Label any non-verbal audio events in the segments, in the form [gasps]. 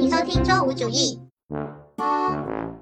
欢迎收听周五主义。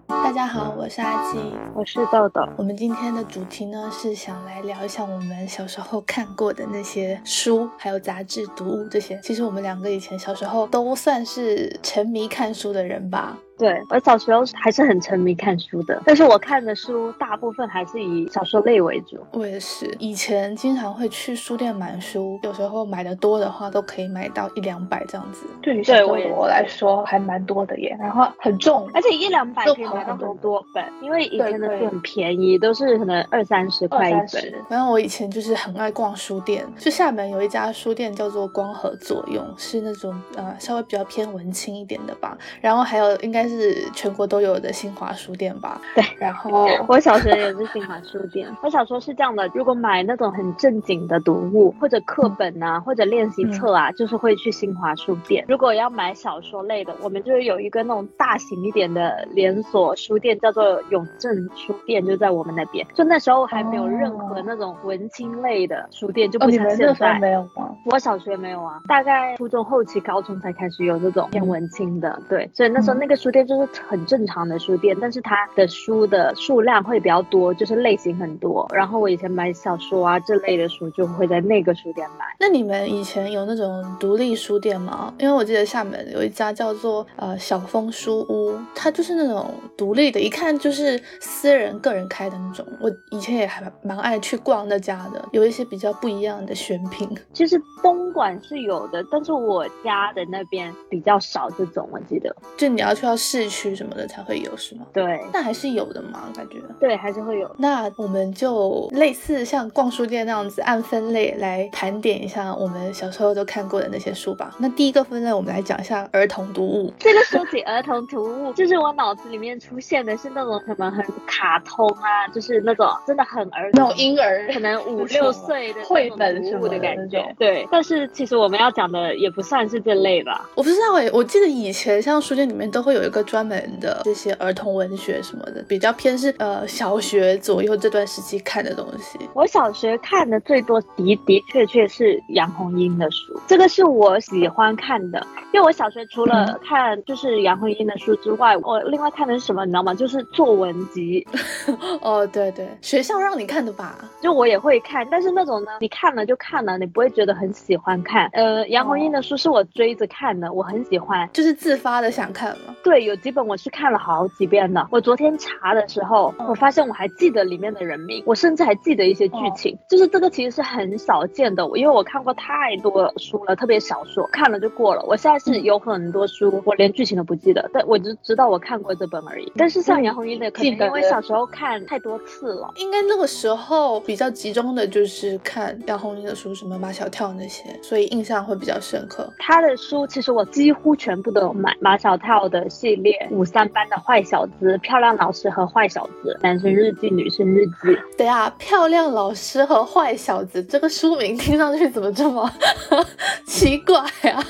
大家好，我是阿基，我是豆豆。我们今天的主题呢是想来聊一下我们小时候看过的那些书，还有杂志、读物这些。其实我们两个以前小时候都算是沉迷看书的人吧。对我小时候还是很沉迷看书的，但是我看的书大部分还是以小说类为主。我也是，以前经常会去书店买书，有时候买的多的话，都可以买到一两百这样子。对于小时候我来说还蛮多的耶，然后很重，而且一两百可以买到很多本，因为以前的书很便宜，都是可能二三十块一本。反正我以前就是很爱逛书店，就厦门有一家书店叫做光合作用，是那种呃稍微比较偏文青一点的吧。然后还有应该。是全国都有的新华书店吧？[laughs] 对，然后我小学也是新华书店。我小时候是这样的，如果买那种很正经的读物或者课本啊，或者练习册啊，就是会去新华书店。如果要买小说类的，我们就是有一个那种大型一点的连锁书店，叫做永正书店，就在我们那边。就那时候还没有任何那种文青类的书店，就不像现在。没有吗？我小学没有啊，大概初中后期、高中才开始有这种偏文青的。对，所以那时候那个书店。就是很正常的书店，但是它的书的数量会比较多，就是类型很多。然后我以前买小说啊这类的书，就会在那个书店买。那你们以前有那种独立书店吗？因为我记得厦门有一家叫做呃小峰书屋，它就是那种独立的，一看就是私人个人开的那种。我以前也还蛮爱去逛那家的，有一些比较不一样的选品。其实东莞是有的，但是我家的那边比较少这种，我记得。就你要去到。市区什么的才会有是吗？对，那还是有的嘛，感觉。对，还是会有。那我们就类似像逛书店那样子，按分类来盘点一下我们小时候都看过的那些书吧。那第一个分类，我们来讲一下儿童读物。这个说起儿童读物，就是我脑子里面出现的是那种什么很卡通啊，就是那种真的很儿童，那种婴儿，可能五六岁的绘本什么的感觉。对，但是其实我们要讲的也不算是这类吧。我不知道哎，我记得以前像书店里面都会有一个。专门的这些儿童文学什么的，比较偏是呃小学左右这段时期看的东西。我小学看的最多的的确确是杨红樱的书，这个是我喜欢看的。因为我小学除了看就是杨红樱的书之外，我另外看的是什么，你知道吗？就是作文集。[laughs] 哦，对对，学校让你看的吧？就我也会看，但是那种呢，你看了就看了，你不会觉得很喜欢看。呃，杨红樱的书是我追着看的，我很喜欢，就是自发的想看嘛。对，有几本我是看了好几遍的。我昨天查的时候，我发现我还记得里面的人名，我甚至还记得一些剧情。就是这个其实是很少见的，因为我看过太多书了，特别小说看了就过了。我现在。是有很多书，我连剧情都不记得，但我就知道我看过这本而已。但是像杨红樱的，可能因为小时候看太多次了，应该那个时候比较集中的就是看杨红樱的书，什么马小跳那些，所以印象会比较深刻。他的书其实我几乎全部都有买，马小跳的系列，五三班的坏小子，漂亮老师和坏小子，男生日记、女生日记。对啊，漂亮老师和坏小子这个书名听上去怎么这么 [laughs] 奇怪啊？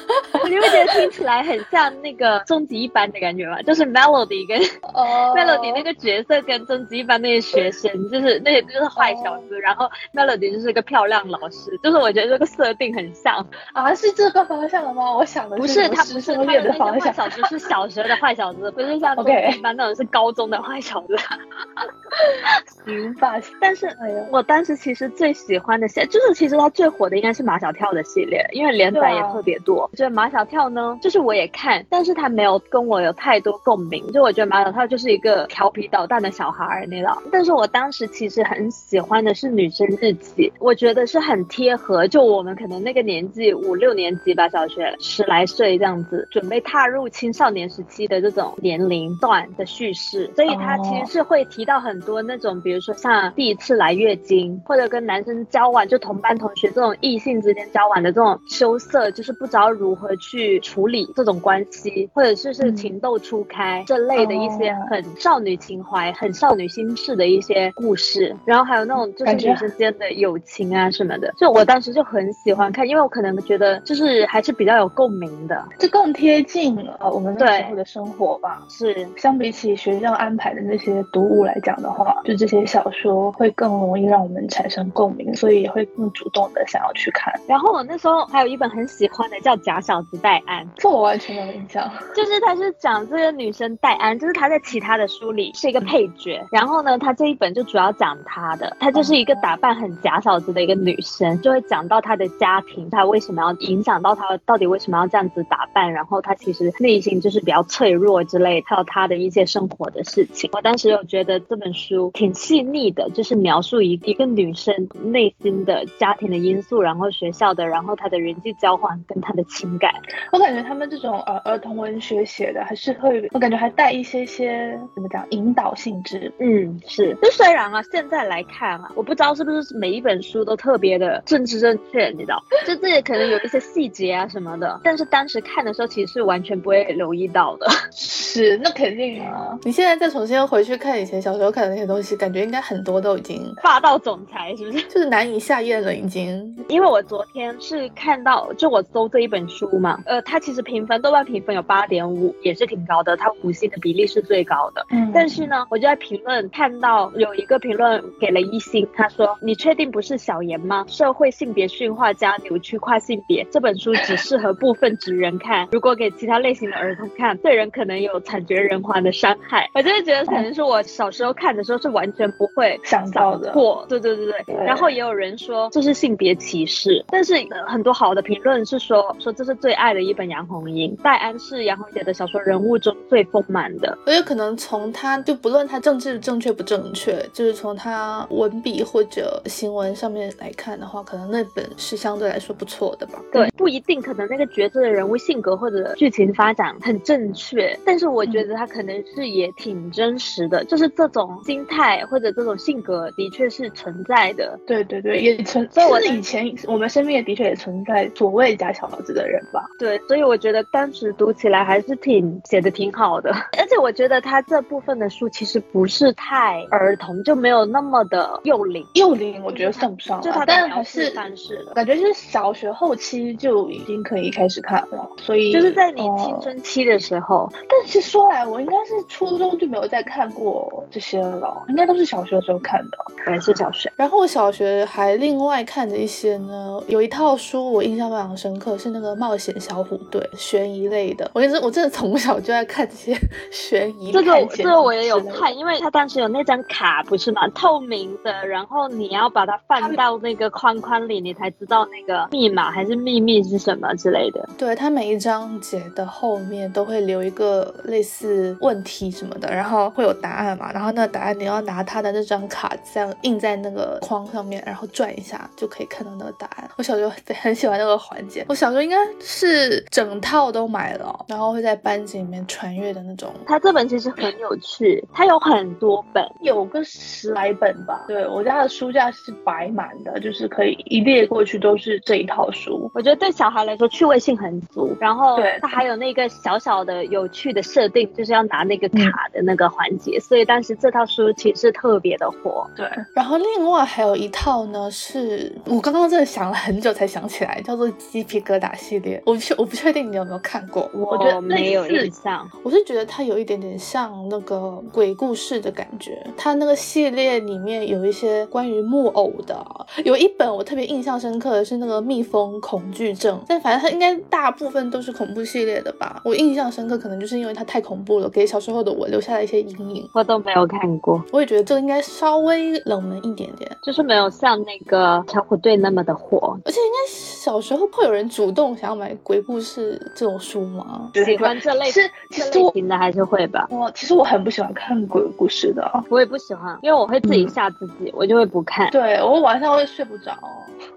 你不觉得听起来很像那个终极一班的感觉吗？就是 Melody 跟 [laughs] [laughs] Melody 那个角色跟终极一班那些学生，就是那些就是坏小子，然后 Melody 就是个漂亮老师，就是我觉得这个设定很像啊，是这个方向的吗？我想的不是，他不是他的坏小子是小学的坏小子，不是像终极一般那种是高中的坏小子。[laughs] 行吧，但是哎呀我当时其实最喜欢的系，就是其实他最火的应该是马小跳的系列，因为连载也特别多。就马小跳呢，就是我也看，但是他没有跟我有太多共鸣。就我觉得马小跳就是一个调皮捣蛋的小孩那种。但是我当时其实很喜欢的是女生日记，我觉得是很贴合，就我们可能那个年纪五六年级吧，小学十来岁这样子，准备踏入青少年时期的这种年龄段的叙事，所以他其实是会提到很多那种，比如说像第一次来月经，或者跟男生交往，就同班同学这种异性之间交往的这种羞涩，就是不知道如何去处理这种关系，或者是是情窦初开这类的一些很少女情怀、很少女心事的一些故事，然后还有那种就是女生间的友情啊什么的，就我当时就很喜欢看，因为我可能觉得就是还是比较有共鸣的，这更贴近了我们那时候的生活吧。是相比起学校安排的那些读物来讲的话。话，就这些小说会更容易让我们产生共鸣，所以也会更主动的想要去看。然后我那时候还有一本很喜欢的叫《假小子戴安》，这我完全没有印象。就是他是讲这个女生戴安，就是她在其他的书里是一个配角，然后呢，她这一本就主要讲她的，她就是一个打扮很假小子的一个女生，就会讲到她的家庭，她为什么要影响到她，到底为什么要这样子打扮，然后她其实内心就是比较脆弱之类，还有他的一些生活的事情。我当时有觉得这本书挺细腻的，就是描述一一个女生内心的家庭的因素，然后学校的，然后她的人际交换跟她的情感。我感觉他们这种呃儿童文学写的还是会，我感觉还带一些些怎么讲引导性质。嗯，是。就虽然啊，现在来看啊，我不知道是不是每一本书都特别的政治正确，你知道？就这里可能有一些细节啊什么的，但是当时看的时候其实是完全不会留意到的。是，那肯定啊。你现在再重新回去看以前小时候看的那些东西，感觉应该很多都已经霸道总裁是不是？就是难以下咽了已经。因为我昨天是看到，就我搜这一本书嘛，呃，它其实评分豆瓣评分有八点五，也是挺高的，它五星的比例是最高的。嗯，但是呢，我就在评论看到有一个评论给了一星，他说：“你确定不是小言吗？社会性别驯化加扭曲跨性别，这本书只适合部分直人看，如果给其他类型的儿童看，对人可能有惨绝人寰的伤害。”我真的觉得可能是我小时候看的时候是完全不会想到的。过，对对对对。然后也有人说这是性别歧视，但是很多好的评论是说说这是最爱的一本杨红樱，戴安是杨红姐的小说人物中最丰满的。我觉得可能从他就不论他政治正确不正确，就是从他文笔或者行文上面来看的话，可能那本是相对来说不错的吧。对，不一定，可能那个角色的人物性格或者剧情发展很正确，但是我觉得他可能是也挺真实的，就是这种心态或者这种性格的确是存在的。对对对，也存。所以我以前我们身边也的确也存在所谓假小子的人吧。对，所以我觉得当时读起来还是挺写的挺好的，[laughs] 而且我觉得他这部分的书其实不是太儿童，就没有那么的幼龄。幼龄我觉得算不上，就他但还是但是感觉就是小学后期就已经可以开始看了，所以就是在你青春期的时候。但是说来，我应该是初中就没有再看过这些了，应该都是小学的时候看的，还是小学。然后我小学还另外看的一些呢，有一套书我印象非常深刻，是那个冒险小虎队，悬疑类的。我跟你说我真的从小就在看这些悬疑。[laughs] 这个这个我也有看，因为他当时有那张卡不是吗？透明的，然后你要把它放到那个框框里，你才知道那个密码还是秘密是什么之类的。对，它每一章节的后面都会留一个类似问题什么的，然后会有答案嘛，然后那个答案你要拿他的那张卡这样印在那个框上面，然后转一下就可以看到那个答案。我小时候很喜欢那个环节，我小时候应该是整套都买了，然后会在班级里面传阅的那种。它这本其实很有趣，它有很多本，有个十来本吧。对我家的书架是摆满的，就是可以一列过去都是这一套书。我觉得对小孩来说趣味性很足，然后对它还有那个小小的有趣的设定，就是要拿那个卡的那个环节，所以当时这套书其实特别的火。对，然后另外还有一套呢，是我刚刚真的想了很久才想起来，叫做鸡皮疙瘩系列。我不确我不确定你有没有看过，我觉得没有类似印象。我是觉得它有一点点像那个鬼故事的感觉。它那个系列里面有一些关于木偶的，有一本我特别印象深刻的是那个蜜蜂恐惧症，但反正它应该大部分都是恐怖系列的吧。我印象深刻，可能就是因为它太恐怖了，给小时候的我留下了一些阴影。我都没有看过，我也觉得这个应该稍微冷门一点点，就是没有像那个小虎队那么的火。而且应该小时候会有人主动想要买鬼故事这种书吗？喜欢这类是其实我这类型的还是会吧。我其实我很不喜欢看鬼故事的。我也不喜欢，因为我会自己吓自己，我就会不看。对我晚上会睡不着。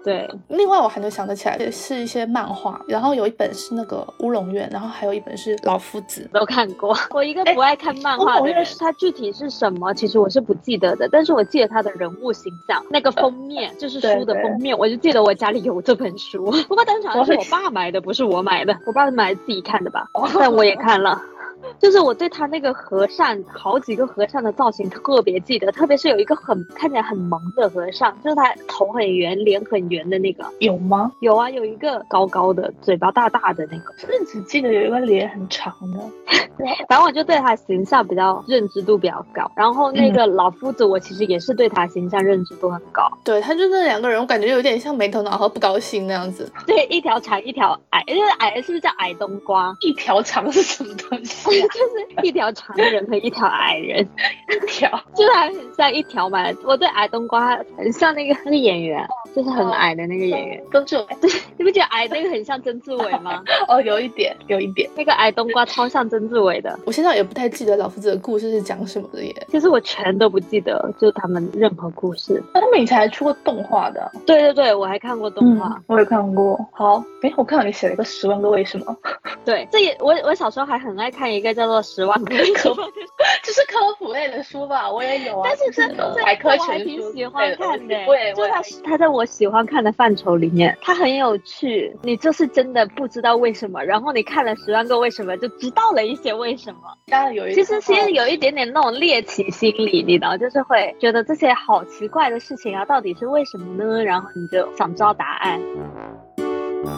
对，另外我还能想得起来的是一些漫画，然后有一本是那个乌龙院，然后还有一本是老夫子。都看过。[laughs] 我一个不爱看漫画的人，他具体是什么，其实我是不记得的，但是我记得他的人物形象，那个封面就是书的封面，我就记得我家里有这本书。[laughs] 不过当时好像是我爸买的，不是我买的，我爸是买自己看的吧，但我也看了。就是我对他那个和尚，好几个和尚的造型特别记得，特别是有一个很看起来很萌的和尚，就是他头很圆，脸很圆的那个，有吗？有啊，有一个高高的，嘴巴大大的那个，是不是只记得有一个脸很长的？[laughs] 反正我就对他形象比较认知度比较高。然后那个老夫子，我其实也是对他形象认知度很高。对，他就那两个人，我感觉有点像没头脑和不高兴那样子。对，一条长，一条矮，因为矮是不是叫矮冬瓜？一条长是什么东西？就是一条长人和一条矮人，[laughs] 一条就是还很像一条嘛。我对矮冬瓜很像那个那个演员，就是很矮的那个演员。曾志伟，对，[laughs] 你不觉得矮那个很像曾志伟吗？[laughs] 哦，有一点，有一点。那个矮冬瓜超像曾志伟的。我现在也不太记得老夫子的故事是讲什么的耶。其实我全都不记得，就是他们任何故事。那他们以前还出过动画的。对对对，我还看过动画，我也看过。好，哎，我看到你写了一个《十万个为什么》。对，这也我我小时候还很爱看一个叫做《十万个为什么》，就是科普类的书吧，[laughs] 我也有啊。但是这这百科全书，我还挺喜欢看的。我也，就他他在我喜欢看的范畴里面，它很有趣。你就是真的不知道为什么，然后你看了《十万个为什么》，就知道了一些为什么。当然有一，其实其实有一点点那种猎奇心理，你知道，就是会觉得这些好奇怪的事情啊，到底是为什么呢？然后你就想知道答案。我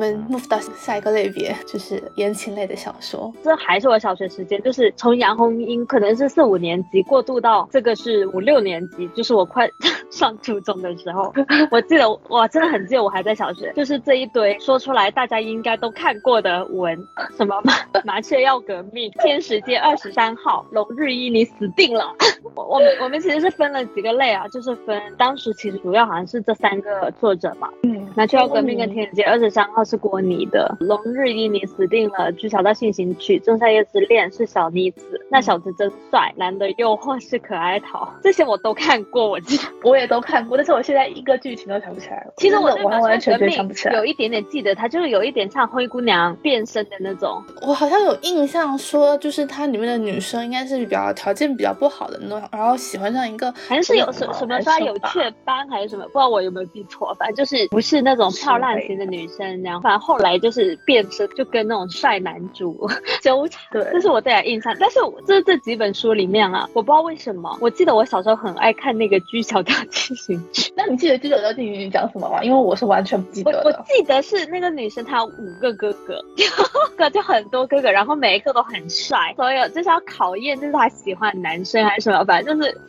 们 move 到下一个类别，就是言情类的小说。这还是我小学时间，就是从杨红樱可能是四五年级过渡到这个是五六年级，就是我快 [laughs] 上初中的时候。[laughs] 我记得，我真的很记得，我还在小学，就是这一堆说出来大家应该都看过的文，什么麻 [laughs] 麻雀要革命、天使街二十三号、龙日一你死定了。我我们我们其实是分了几个类啊，就是分当时其实主要好像是这三个作者嘛，嗯，麻雀要革命跟天使街二十三号。是郭妮的《龙日一》，你死定了。《巨小道进行曲》《仲夏夜之恋》是小妮子，那小子真帅。男的诱惑是可爱桃，这些我都看过，我记得我也都看过，但是我现在一个剧情都想不起来了。其实我完完全全想不起来，有一点点记得，他就是有一点像灰姑娘变身的那种。我好像有印象说，就是它里面的女生应该是比较条件比较不好的那种，然后喜欢上一个，好像是有什什么说有雀斑还是什么，不知道我有没有记错，反正就是不是那种漂亮型的女生，然后。反正后来就是变身，就跟那种帅男主纠缠。对，这是我最印象。但是这这几本书里面啊，我不知道为什么，我记得我小时候很爱看那个《居小调进行曲》。那你记得《居小调进行曲》讲什么吗？因为我是完全不记得我记得是那个女生，她有五个哥哥，哥就很多哥哥，然后每一个都很帅。所有就是要考验，就是她喜欢男生还是什么，反正就是。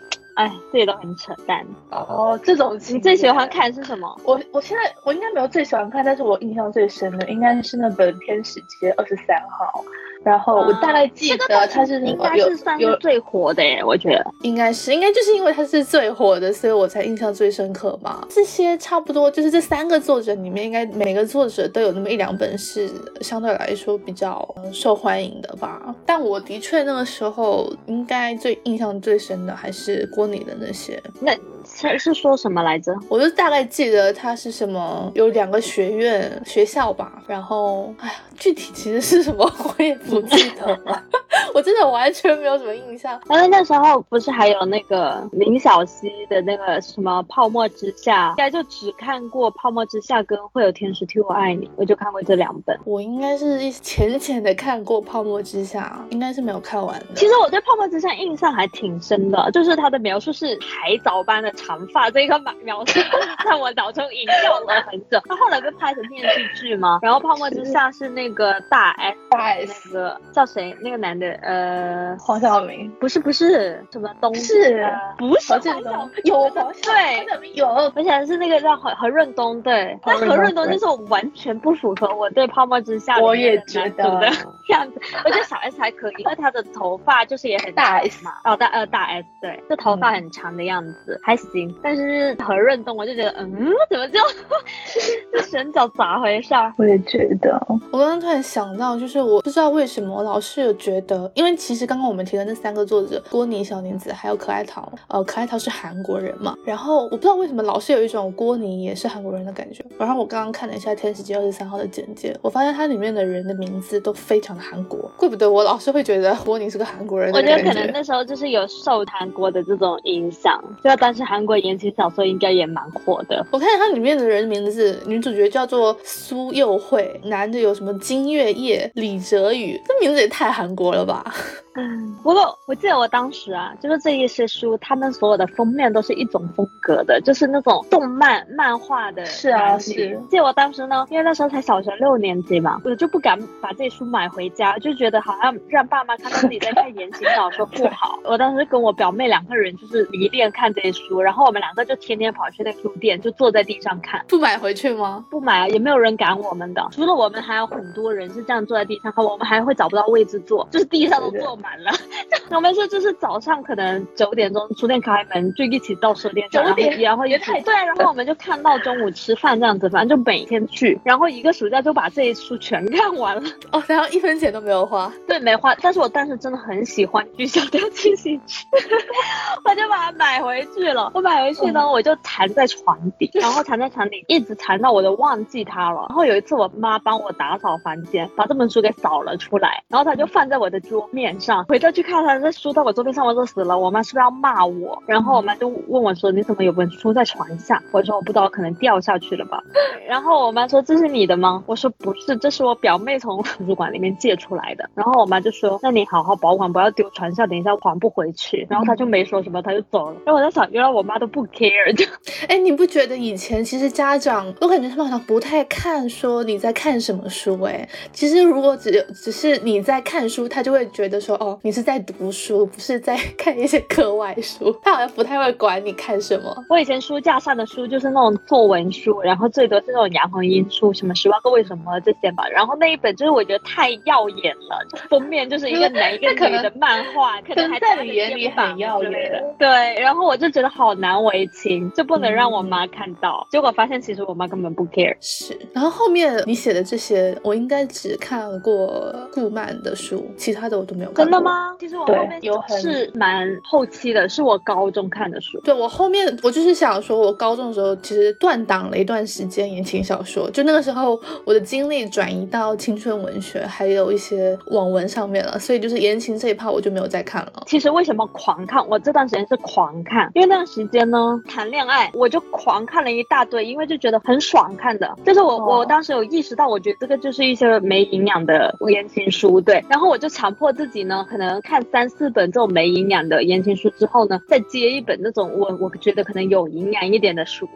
哎，这些都很扯淡哦。这种你最喜欢看是什么？我我现在我应该没有最喜欢看，但是我印象最深的应该是那本《天使街二十三号》。然后我大概记得它是应该是算是最火的耶，我觉得应该是，应该就是因为它是最火的，所以我才印象最深刻吧。这些差不多就是这三个作者里面，应该每个作者都有那么一两本是相对来说比较受欢迎的吧。但我的确那个时候应该最印象最深的还是郭里的那些。那是是说什么来着？我就大概记得他是什么，有两个学院学校吧。然后，哎呀，具体其实是什么 [laughs] 我也。不记得了，[laughs] 我真的完全没有什么印象。但是那时候不是还有那个林小溪的那个什么《泡沫之夏》，应该就只看过《泡沫之夏》跟《会有天使替我爱你》，我就看过这两本。我应该是浅浅的看过《泡沫之夏》，应该是没有看完的。其实我对《泡沫之夏》印象还挺深的，就是它的描述是海藻般的长发，这个描述在我脑中萦绕了很久。他后来被拍成电视剧吗？然后《泡沫之夏》是那个大 S 大 S。叫谁？那个男的，呃，黄晓明，不是不是，什么东？是，不是黄晓明？有黄对，有，而且是那个叫何何润东，对，但何润东就是完全不符合我对《泡沫之夏》我也觉得的 [laughs] 样子。我觉得小 S 还可以，因为他的头发就是也很大 S 嘛，哦大呃大 S 对，就头发很长的样子还行。但是何润东我就觉得，嗯，怎么就 [laughs] 这神脚咋回事？我也觉得，我刚刚突然想到，就是我不知道为。什么我老是有觉得？因因为其实刚刚我们提的那三个作者郭妮、小林子还有可爱桃，呃，可爱桃是韩国人嘛，然后我不知道为什么老是有一种郭妮也是韩国人的感觉。然后我刚刚看了一下《天使街二十三号》的简介，我发现它里面的人的名字都非常的韩国，怪不得我老是会觉得郭妮是个韩国人。我觉得可能那时候就是有受韩国的这种影响，就当时韩国言情小说应该也蛮火的。我看它里面的人名字，女主角叫做苏佑慧，男的有什么金月夜、李哲宇，这名字也太韩国了吧。嗯，不过我记得我当时啊，就是这一些书，他们所有的封面都是一种风格的，就是那种动漫漫画的。是啊，是。记得我当时呢，因为那时候才小学六年级嘛，我就不敢把这书买回家，就觉得好像让爸妈看到自己在看言情小说不好。我当时跟我表妹两个人就是迷恋看这些书，然后我们两个就天天跑去那书店，就坐在地上看。不买回去吗？不买啊，也没有人赶我们的。除了我们，还有很多人是这样坐在地上看，我们还会找不到位置坐，就是地上都坐。满了，[laughs] 我们是就是早上可能九点钟书店开门，就一起到书店，九点，然后也太对，然后我们就看到中午吃饭这样子，反正就每天去，然后一个暑假就把这一书全看完了。[laughs] 哦，然后一分钱都没有花，对，没花。但是我当时真的很喜欢《巨小调进行曲》，我就把它买回去了。我买回去呢，我就藏在床底，[laughs] 然后藏在床底，一直藏到我都忘记它了。然后有一次我妈帮我打扫房间，把这本书给扫了出来，然后它就放在我的桌面上。回头去看他在书在我桌面上，我都死了。我妈是不是要骂我？然后我妈就问我说：“你怎么有本书在床下？”我说：“我不知道，可能掉下去了吧。” [laughs] 然后我妈说：“这是你的吗？”我说：“不是，这是我表妹从图书馆里面借出来的。”然后我妈就说：“那你好好保管，不要丢床下，等一下还不回去。”然后她就没说什么，她就走了。然后我在想，原来我妈都不 care [laughs] 就，哎，你不觉得以前其实家长，我感觉他们好像不太看说你在看什么书？哎，其实如果只只是你在看书，他就会觉得说：“哦，你是在读。”书不是在 [laughs] 看一些课外书，他好像不太会管你看什么。我以前书架上的书就是那种作文书，然后最多是那种杨红樱书，什么十万个为什么这些吧。然后那一本就是我觉得太耀眼了，封面就是一个 [laughs] 男一个女的漫画，可能还在你眼里很耀眼。对，然后我就觉得好难为情，就不能让我妈看到。结果发现其实我妈根本不 care。是，然后后面你写的这些，我应该只看过顾漫的书，其他的我都没有看。真的吗？其实我后面。有是蛮后期的，是我高中看的书。对我后面，我就是想说，我高中的时候其实断档了一段时间言情小说，就那个时候我的精力转移到青春文学，还有一些网文上面了，所以就是言情这一趴我就没有再看了。其实为什么狂看？我这段时间是狂看，因为那段时间呢谈恋爱，我就狂看了一大堆，因为就觉得很爽看的。就是我我当时有意识到，我觉得这个就是一些没营养的言情书，对。然后我就强迫自己呢，可能看三。四本这种没营养的言情书之后呢，再接一本那种我我觉得可能有营养一点的书。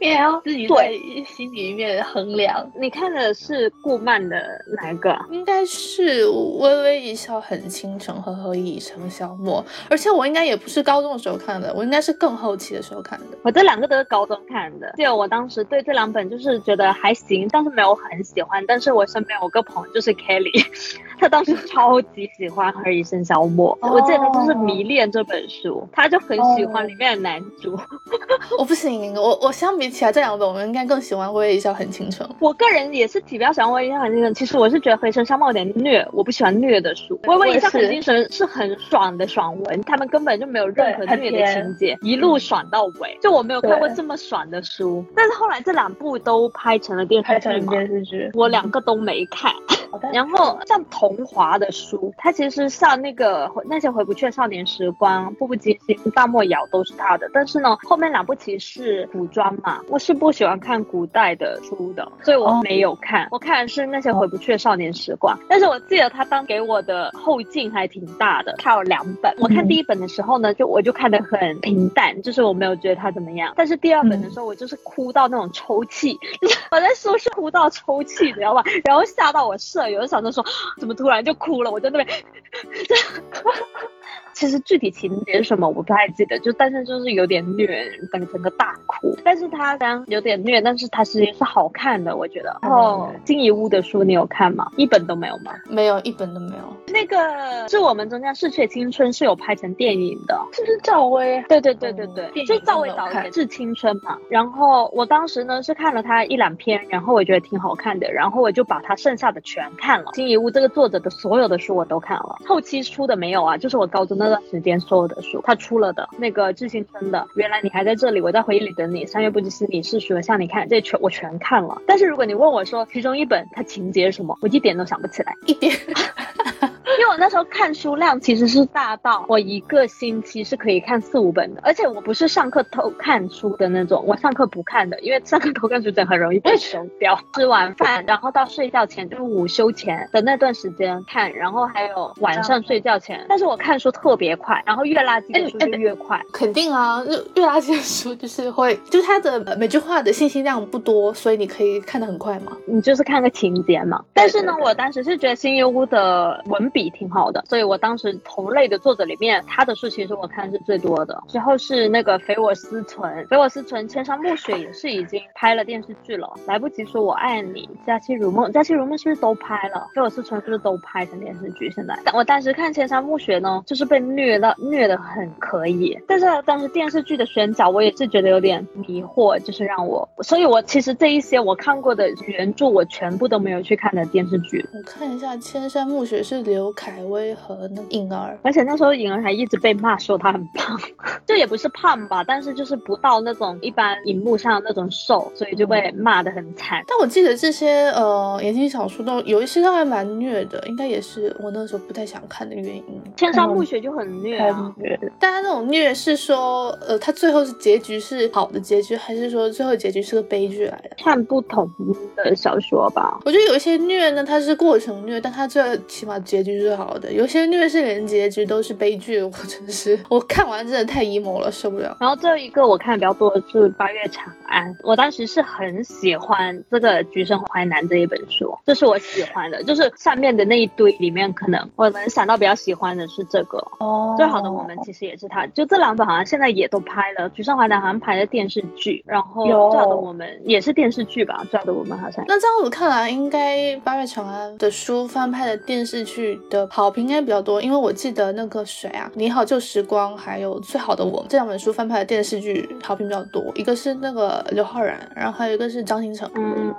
你也要自己在心里面衡量。你看的是顾漫的哪一个？应该是微微一笑很倾城和何以笙箫默。而且我应该也不是高中的时候看的，我应该是更后期的时候看的。我这两个都是高中看的。记得我当时对这两本就是觉得还行，但是没有很喜欢。但是我身边有个朋友就是 Kelly，[laughs] 他当时超级喜欢何以笙箫默。我记得他就是迷恋这本书，他就很喜欢里面的男主。[laughs] 我不行，我我。相比起来，这两本我们应该更喜欢《微微一笑很倾城》。我个人也是比较喜欢《微微一笑很倾城》。其实我是觉得《回声》相貌有点虐，我不喜欢虐的书。《微微一笑很倾城》是很爽的爽文，他们根本就没有任何虐的情节，一路爽到尾。就我没有看过这么爽的书。但是后来这两部都拍成了电视剧嘛？电视剧，我两个都没看。然后像童华的书，它其实像那个那些回不去的少年时光、步步惊心、大漠谣都是他的。但是呢，后面两部其实是古装嘛，我是不喜欢看古代的书的，所以我没有看。我看的是那些回不去的少年时光。但是我记得他当给我的后劲还挺大的，他有两本。我看第一本的时候呢，就我就看得很平淡，就是我没有觉得他怎么样。但是第二本的时候，我就是哭到那种抽泣，[laughs] 我在书是哭到抽泣，你知道吧？然后吓到我舍有的小声说 [gasps] 怎么突然就哭了，我在那边，[laughs] 其实具体情节是什么我不太记得，就但是就是有点虐，整整个大哭。但是它虽然有点虐，但是它其实是好看的，我觉得。然后金一屋的书你有看吗？一本都没有吗？没有，一本都没有。那个是我们中间逝去青春是有拍成电影的，是不是赵薇？对对对对对，就赵薇导演《致青春》嘛。然后我当时呢是看了他一两篇，然后我觉得挺好看的，然后我就把他剩下的全看了。金一屋这个作者的所有的书我都看了，后期出的没有啊，就是我高中那段时间所有的书他出了的那个致青春的，原来你还在这里，我在回忆里等你，三月不知思你是说，向你看，这全我全看了。但是如果你问我说其中一本它情节是什么，我一点都想不起来，一点。[laughs] 因为我那时候看书量其实是大到我一个星期是可以看四五本的，而且我不是上课偷看书的那种，我上课不看的，因为上课偷看书真的很容易被收掉。吃完饭，然后到睡觉前，就是午休前的那段时间看，然后还有晚上睡觉前。但是我看书特别快，然后越垃圾的书就越快。肯定啊，越越垃圾的书就是会，就是它的每句话的信息量不多，所以你可以看得很快嘛。你就是看个情节嘛。但是呢，我当时是觉得新月屋的文笔。挺好的，所以我当时同类的作者里面，他的书其实我看是最多的。之后是那个《肥我思存》，《肥我思存》千山暮雪也是已经拍了电视剧了。来不及说我爱你，《佳期如梦》，《佳期如梦》是不是都拍了？《肥我思存》是不是都拍成电视剧？现在，但我当时看千山暮雪呢，就是被虐到虐的很可以。但是当时电视剧的选角，我也是觉得有点迷惑，就是让我，所以我其实这一些我看过的原著，我全部都没有去看的电视剧。我看一下《千山暮雪》是刘。凯威和那颖儿，而且那时候颖儿还一直被骂说她很胖，[laughs] 这也不是胖吧，但是就是不到那种一般荧幕上那种瘦，所以就被骂的很惨。但我记得这些呃言情小说都有一些都还蛮虐的，应该也是我那时候不太想看的原因。千山暮雪就很虐啊，但他那种虐是说呃他最后是结局是好的结局，还是说最后结局是个悲剧来的？看不同的小说吧。我觉得有一些虐呢，它是过程虐，但它最起码结局是。好的，有些虐是连结局都是悲剧，我真是 [laughs] 我看完真的太 emo 了，受不了。然后最后一个我看的比较多的是《八月长安》，我当时是很喜欢这个《橘生淮南》这一本书，这是我喜欢的，就是上面的那一堆里面，可能我能想到比较喜欢的是这个哦。最好的我们其实也是他，就这两本好像现在也都拍了，《橘生淮南》好像拍的电视剧，然后最好的我们也是电视剧吧，最好的我们好像。那这样子看来，应该《八月长安》的书翻拍的电视剧的。好评应该比较多，因为我记得那个谁啊，《你好旧时光》还有《最好的我》这两本书翻拍的电视剧好评比较多，一个是那个刘昊然，然后还有一个是张新成。嗯，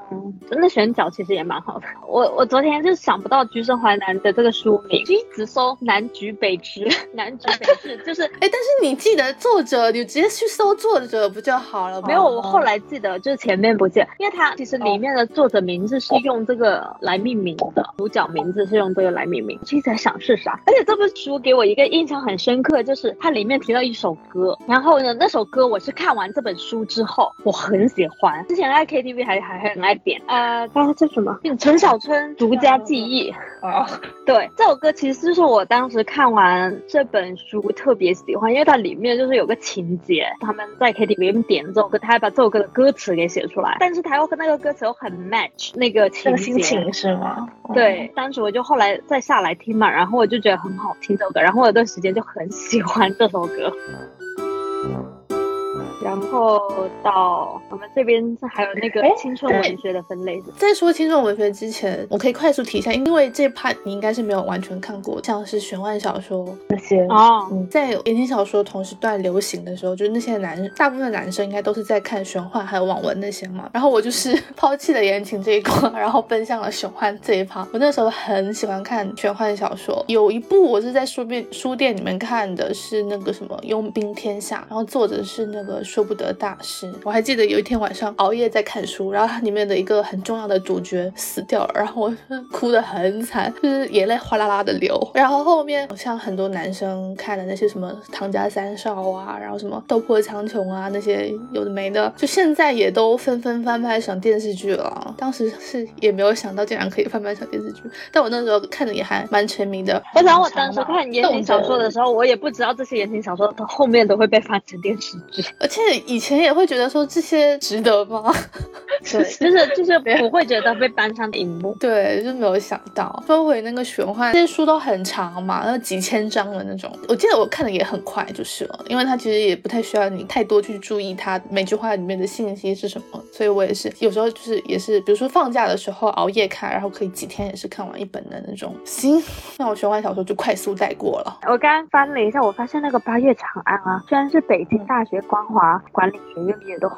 真的选角其实也蛮好的。我我昨天就想不到《橘生淮南》的这个书名，就一直搜南橘北枳，南橘北枳，就是哎，但是你记得作者，你直接去搜作者不就好了吗？没有，我后来记得就是前面不记，因为它其实里面的作者名字是用这个来命名的，主角名字是用这个来命名。一直在想。是啥？而且这本书给我一个印象很深刻，就是它里面提到一首歌，然后呢，那首歌我是看完这本书之后，我很喜欢。之前在 KTV 还还很爱点，呃，它叫什么？陈小春独家记忆。哦，对，这首歌其实就是我当时看完这本书特别喜欢，因为它里面就是有个情节，他们在 KTV 点这首歌，他还把这首歌的歌词给写出来，但是他又和那个歌词又很 match 那个情心情是吗？对，当时我就后来再下来来听嘛，然后。我就觉得很好听这首歌，然后我有段时间就很喜欢这首歌。然后到我们这边还有那个青春文学的分类。在说青春文学之前，我可以快速提一下，因为这 part 你应该是没有完全看过，像是玄幻小说那些哦。在言情小说同时段流行的时候，就是那些男大部分男生应该都是在看玄幻还有网文那些嘛。然后我就是 [laughs] 抛弃了言情这一块，然后奔向了玄幻这一趴。我那时候很喜欢看玄幻小说，有一部我是在书店书店里面看的，是那个什么《佣兵天下》，然后作者是那个。说不得大师，我还记得有一天晚上熬夜在看书，然后它里面的一个很重要的主角死掉了，然后我 [laughs] 哭得很惨，就是眼泪哗啦啦的流。然后后面像很多男生看的那些什么唐家三少啊，然后什么斗破苍穹啊那些有的没的，就现在也都纷纷翻拍成电视剧了。当时是也没有想到竟然可以翻拍成电视剧，但我那时候看的也还蛮沉迷的。我想我当时看言情小说的时候，我也不知道这些言情小说它后面都会被翻成电视剧，而且。以前也会觉得说这些值得吗？[laughs] 对，就是就是 [laughs] 不会觉得被搬上荧幕。对，就没有想到。说回那个玄幻，这些书都很长嘛，那几千章的那种。我记得我看的也很快，就是了，因为它其实也不太需要你太多去注意它每句话里面的信息是什么。所以我也是有时候就是也是，比如说放假的时候熬夜看，然后可以几天也是看完一本的那种。行，[laughs] 那我玄幻小说就快速带过了。我刚刚翻了一下，我发现那个八月长安啊，居然是北京大学光华管理学院毕业的。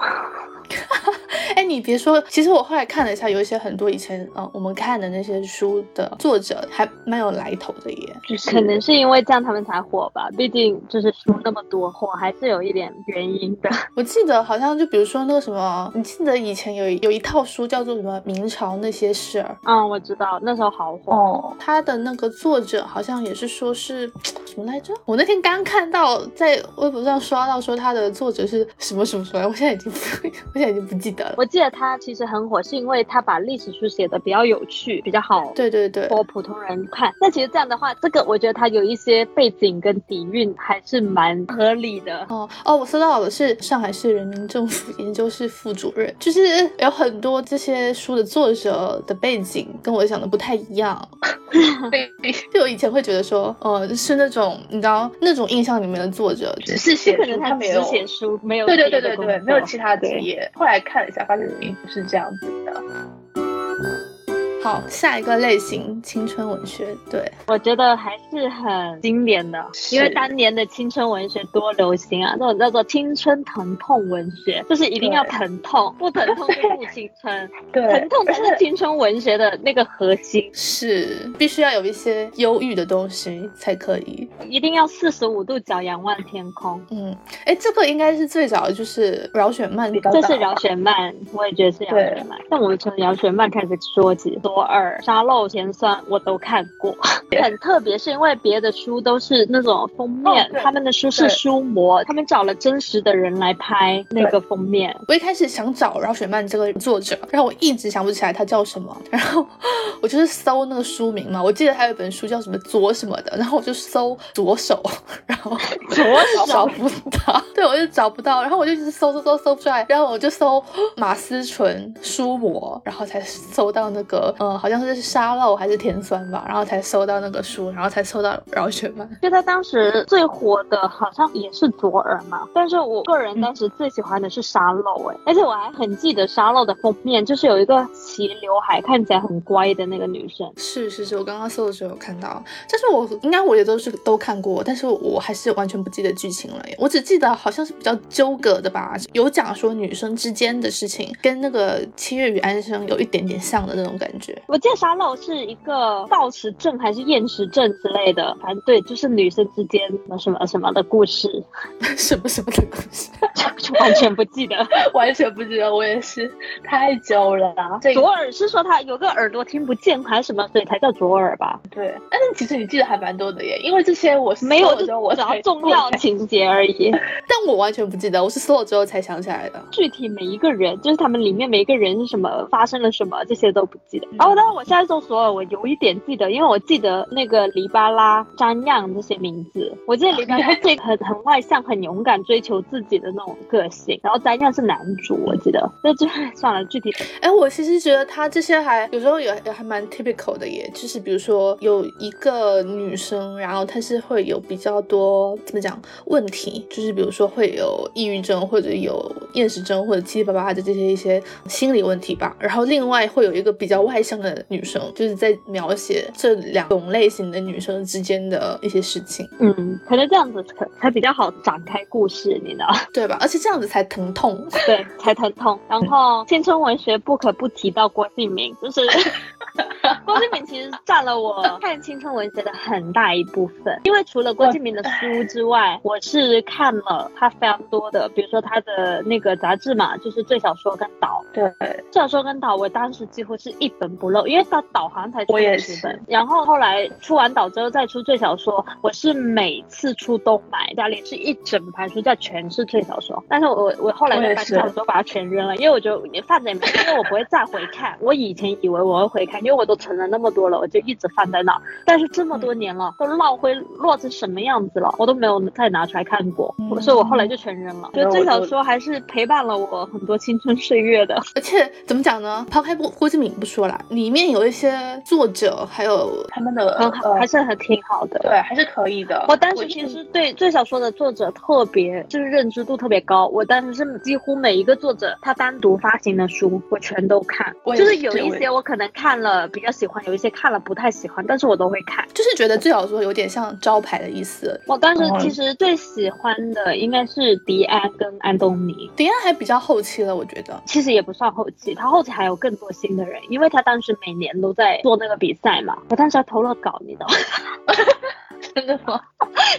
[laughs] 哎，你别说，其实我后来看了一下，有一些很多以前呃我们看的那些书的作者还蛮有来头的耶。就是可能是因为这样他们才火吧，毕竟就是书那么多，火还是有一点原因的。[laughs] 我记得好像就比如说那个什么，你记得以前有有一套书叫做什么《明朝那些事儿》？嗯，我知道，那时候好火。哦，他的那个作者好像也是说是什么来着？我那天刚看到在微博上刷到说他的作者是什么什么什么，我现在已经我现在已经不记得了。我记得他其实很火，是因为他把历史书写的比较有趣，比较好，对对对，我普通人看。那其实这样的话，这个我觉得他有一些背景跟底蕴还是蛮合理的。哦哦，我搜到的是上海市人民政府研究室副主任，就是有很多这些书的作者的背景跟我想的不太一样。[laughs] 就我以前会觉得说，呃，是那种你知道那种印象里面的作者，只是写可能，他没有写书，没有对对对对对，没有其他职业。后来看了一下，发现并不是这样子的。好，下一个类型青春文学，对。我觉得还是很经典的，因为当年的青春文学多流行啊，那种叫做青春疼痛文学，就是一定要疼痛，不疼痛就不青春。[laughs] 对，疼痛才是青春文学的那个核心，是必须要有一些忧郁的东西才可以，一定要四十五度角仰望天空。嗯，哎，这个应该是最早就是饶雪漫，这是饶雪漫，我也觉得是饶雪漫。但我们从饶雪漫开始说起。左耳、沙漏、甜酸，我都看过。[laughs] 很特别，是因为别的书都是那种封面，他们的书是书模，他们找了真实的人来拍那个封面。我一开始想找饶雪漫这个作者，然后我一直想不起来他叫什么，[laughs] 然后我就是搜那个书名嘛，我记得他有一本书叫什么左什么的，然后我就搜左手，[laughs] 然后左手找不到，对我就找不到，然后我就一直搜搜搜搜不出来，然后我就搜马思纯书模，然后才搜到那个。呃，好像是沙漏还是甜酸吧，然后才搜到那个书，然后才搜到饶雪漫。就他当时最火的，好像也是左耳嘛。但是我个人当时最喜欢的是沙漏，哎，而且我还很记得沙漏的封面，就是有一个齐刘海，看起来很乖的那个女生。是是是，我刚刚搜的时候有看到，但是我应该我也都是都看过，但是我还是完全不记得剧情了耶。我只记得好像是比较纠葛的吧，有讲说女生之间的事情，跟那个七月与安生有一点点像的那种感觉。我记得沙漏是一个暴食症还是厌食症之类的，反正对，就是女生之间什么什么什么的故事，[laughs] 什么什么的故事，[laughs] 完全不记得，[laughs] 完全不记得，我也是太久了。左耳是说他有个耳朵听不见还是什么，所以才叫左耳吧？对，但是其实你记得还蛮多的耶，因为这些我是没有，就我只要重要情节而已。但我完全不记得，我是搜了之后才想起来的。具体每一个人，就是他们里面每一个人是什么，发生了什么，这些都不记得。然后，但是我现在搜索尔，我有一点记得，因为我记得那个黎巴拉、张漾这些名字。我记得黎巴拉这很很外向、很勇敢、追求自己的那种个性，然后张漾是男主，我记得。那就 [laughs] 算了，具体。哎，我其实觉得他这些还有时候也也还蛮 typical 的耶，就是比如说有一个女生，然后她是会有比较多怎么讲问题，就是比如说会有抑郁症或者有厌食症或者七七八八的这些一些心理问题吧。然后另外会有一个比较外向的女生，就是在描写这两种类型的女生之间的一些事情。嗯，可能这样子才才比较好展开故事，你知道对吧？而且这样子才疼痛，对，才疼痛。然后 [laughs] 青春文学不可不提到郭敬明，就是。[laughs] 郭敬明其实占了我看青春文学的很大一部分，因为除了郭敬明的书之外，我是看了他非常多的，比如说他的那个杂志嘛，就是《最小说》跟《导》。对，《最小说》跟《导》，我当时几乎是一本不漏，因为到《导》航才出十本，然后后来出完《岛》之后再出《最小说》，我是每次出都买，家里是一整排书，架全是《最小说》，但是我我后来在搬家的时候把它全扔了，因为我觉得放着也没，因为我不会再回看。我以前以为我会回看，因为我都存。了那么多了，我就一直放在那。但是这么多年了，都落灰落成什么样子了，我都没有再拿出来看过，所以我后来就全扔了。觉得最小说还是陪伴了我很多青春岁月的。而且怎么讲呢？抛开郭郭敬明不说啦，里面有一些作者还有他们的很好，还是很挺好的。对，还是可以的。我当时其实对最小说的作者特别就是认知度特别高。我当时是几乎每一个作者他单独发行的书，我全都看。就是有一些我可能看了比较喜欢，有一些看了不太喜欢，但是我都会看。就是觉得最小说有点像招牌的意思。我当时其实最喜欢的应该是迪安跟安东尼。迪安还比较后期了，我觉得。其实也不算后期，他后期还有更多新的人，因为他当时每年都在做那个比赛嘛。我当时还投了稿，你知道吗？[laughs] [laughs] 真的吗？